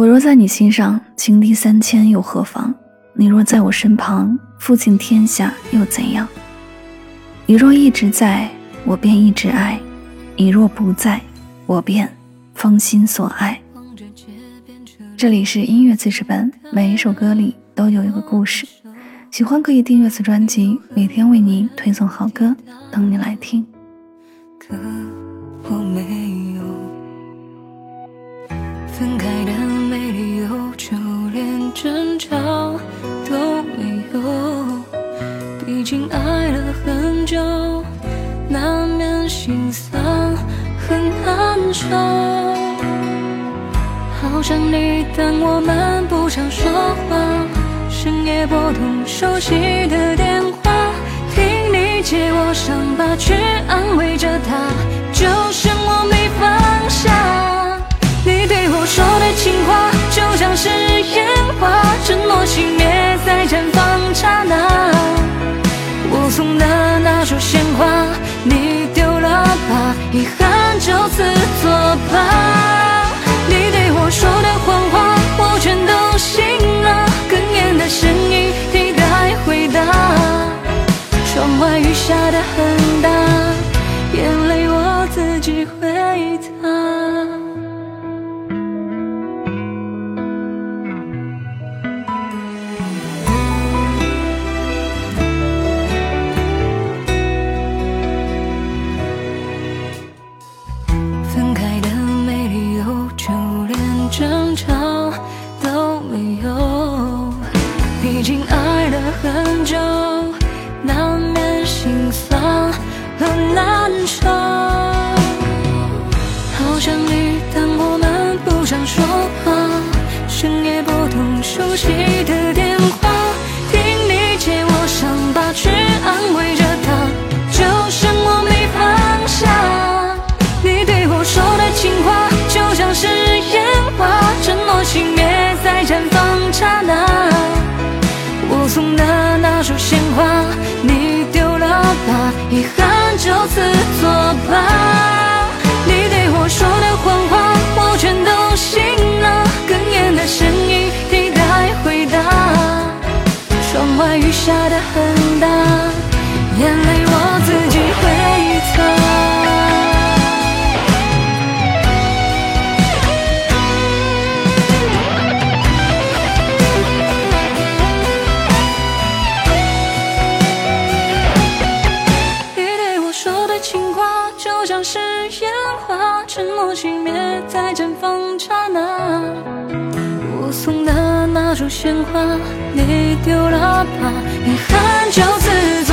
我若在你心上，情敌三千又何妨？你若在我身旁，负尽天下又怎样？你若一直在，我便一直爱；你若不在，我便芳心所爱。这里是音乐记事本，每一首歌里都有一个故事。喜欢可以订阅此专辑，每天为你推送好歌，等你来听。可我没有分开已经爱了很久，难免心酸很难受。好想你，但我们不常说话。深夜拨通熟悉的电话，听你借我伤疤，去安慰牵挂，你丢了吧，遗憾就此作罢。你对我说的谎话，我全都信了。哽咽的。声音替代回答，窗外雨下的很大，眼泪我自己会擦。争吵都没有。毕竟爱了很久，难免心酸和难受。好想你，但我们不想说话。深夜拨通熟悉的电话，听你接我伤疤，去安慰着他，就剩我没放下。你对我说的情话，在绽放刹那。我送的那束鲜花，你丢了吧，遗憾就此作罢。你对我说的谎话，我全都信了。哽咽的声音替代回答。窗外雨下的很大，眼泪情话就像是烟花，沉默熄灭在绽放刹那。我送的那束鲜花，你丢了吧，遗憾就此。